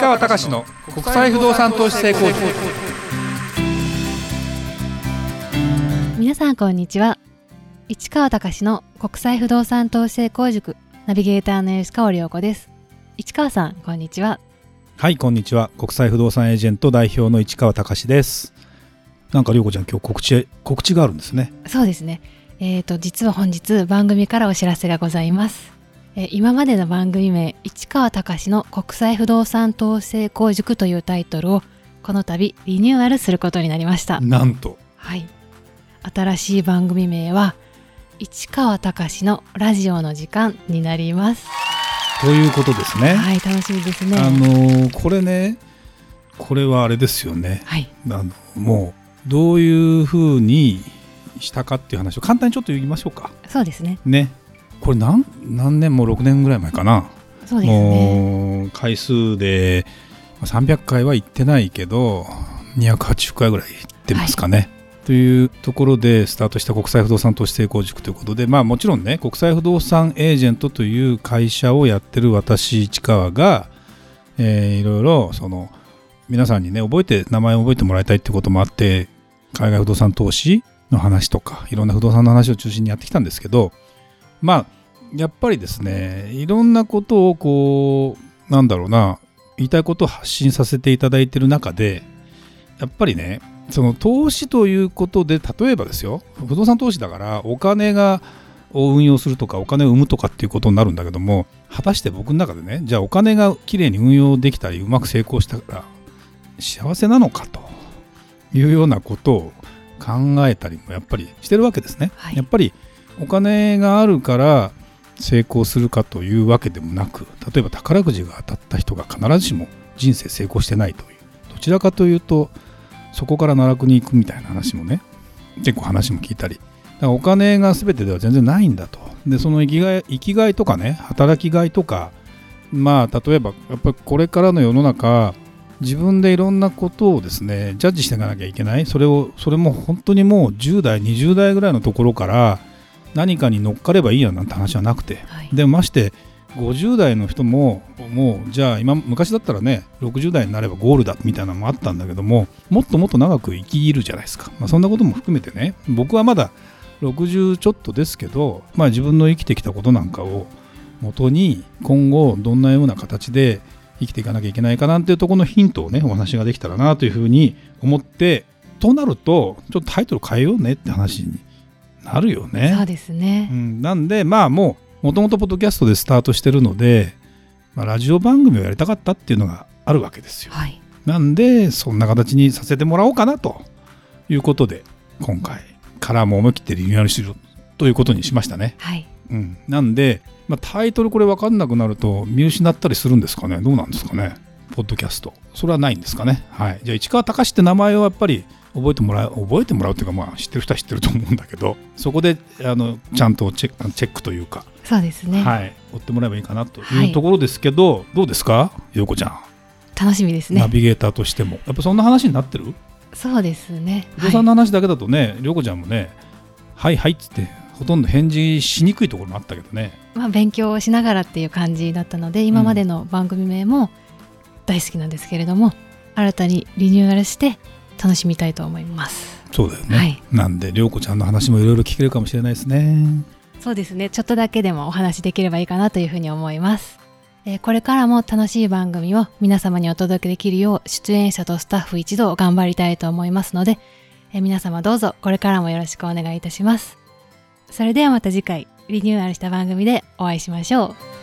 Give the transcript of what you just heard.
川隆の国際不動産投資成功塾。皆さんこんにちは。市川隆の国際不動産投資成功塾。ナビゲーターの吉川良子です。市川さんこんにちは。はいこんにちは。国際不動産エージェント代表の市川隆です。なんか涼子ちゃん今日告知告知があるんですね。そうですね。えーと実は本日番組からお知らせがございますえー今までの番組名市川隆の国際不動産投資成功塾というタイトルをこの度リニューアルすることになりました。なんと。はい。新しい番組名は市川隆のラジオの時間になります。ということですね、はい楽しみですね。あのーこれねこれはあれですよね。はい。あのもうどういうふうにしたかっていう話を簡単にちょっと言いましょうか。そうですね。ねこれ何何年も6年ぐらい前かな。そうですね。もう回数でまあ300回は行ってないけど280回ぐらい行ってますかね。というところでスタートした国際不動産投資成功塾ということで、まあ、もちろんね国際不動産エージェントという会社をやってる私市川が、えーいろいろその皆さんにね覚えて名前を覚えてもらいたいってこともあって海外不動産投資の話とかいろんな不動産の話を中心にやってきたんですけどまあやっぱりですねいろんなことをこうなんだろうな言いたいことを発信させていただいてる中でやっぱりねその投資ということで例えばですよ不動産投資だからお金がを運用するとかお金を生むとかっていうことになるんだけども果たして僕の中でねじゃあお金がきれいに運用できたりうまく成功したら幸せなのかというようなことを考えたりもやっぱりしてるわけですね。はいやっぱりお金があるから成功するかというわけでもなく例えば宝くじが当たった人が必ずしも人生成功してないという。どちらかというとそこから奈落に行くみたいな話もね結構話も聞いたり。だからお金が全てでは全然ないんだと。でその生きがい生きがいとかね働きがいとかまあ例えばやっぱりこれからの世の中自分でいろんなことをですねジャッジしていかなきゃいけない。それをそれも本当にもう10代20代ぐらいのところから何かに乗っかればいいやなんて話はなくて。はい。でまして50代の人ももうじゃあ今昔だったらね60代になればゴールだみたいなのもあったんだけどももっともっと長く生きるじゃないですか、まあ、そんなことも含めてね。僕はまだ60ちょっとですけど、まあ、自分の生きてきたことなんかを元に今後どんなような形で生きていかなきゃいけないかなんていうところのヒントをねお話ができたらなというふうに思ってとなるとちょっとタイトル変えようねって話になるよね。そうですね。うん、なんでまあもうもともとポッドキャストでスタートしてるので、まあ、ラジオ番組をやりたかったっていうのがあるわけですよ。はい。なんでそんな形にさせてもらおうかなということで今回からも思い切ってリニューアルするということにしましたね。はい。うん、なんで、まあ、タイトルこれ分かんなくなると見失ったりするんですかね。どうなんですかねポッドキャスト。それはないんですかね。はい。じゃあ市川隆って名前をやっぱり覚えてもらう覚えてもらうっていうかまあ知ってる人は知ってると思うんだけどそこであのちゃんとチェックチェックというか、そうですね、はい追ってもらえばいいかなとはい。いうところですけど、どうですか陽子ちゃん、楽しみですね。ナビゲーターとしても。やっぱそんな話になってる？そうですね。不動産の話だけだとね陽子ちゃんもねはいはいっつってほとんど返事しにくいところもあったけどね。まあ、勉強をしながらっていう感じだったので今までの番組名も大好きなんですけれども、新たにリニューアルして楽しみたいと思います。そうだよね、はい。なんで涼子ちゃんの話もいろいろ聞けるかもしれないですね。そうですね。ちょっとだけでもお話できればいいかなというふうに思います、えーこれからも楽しい番組を皆様にお届けできるよう出演者とスタッフ一同頑張りたいと思いますので、えー皆様どうぞこれからもよろしくお願いいたします。それではまた次回リニューアルした番組でお会いしましょう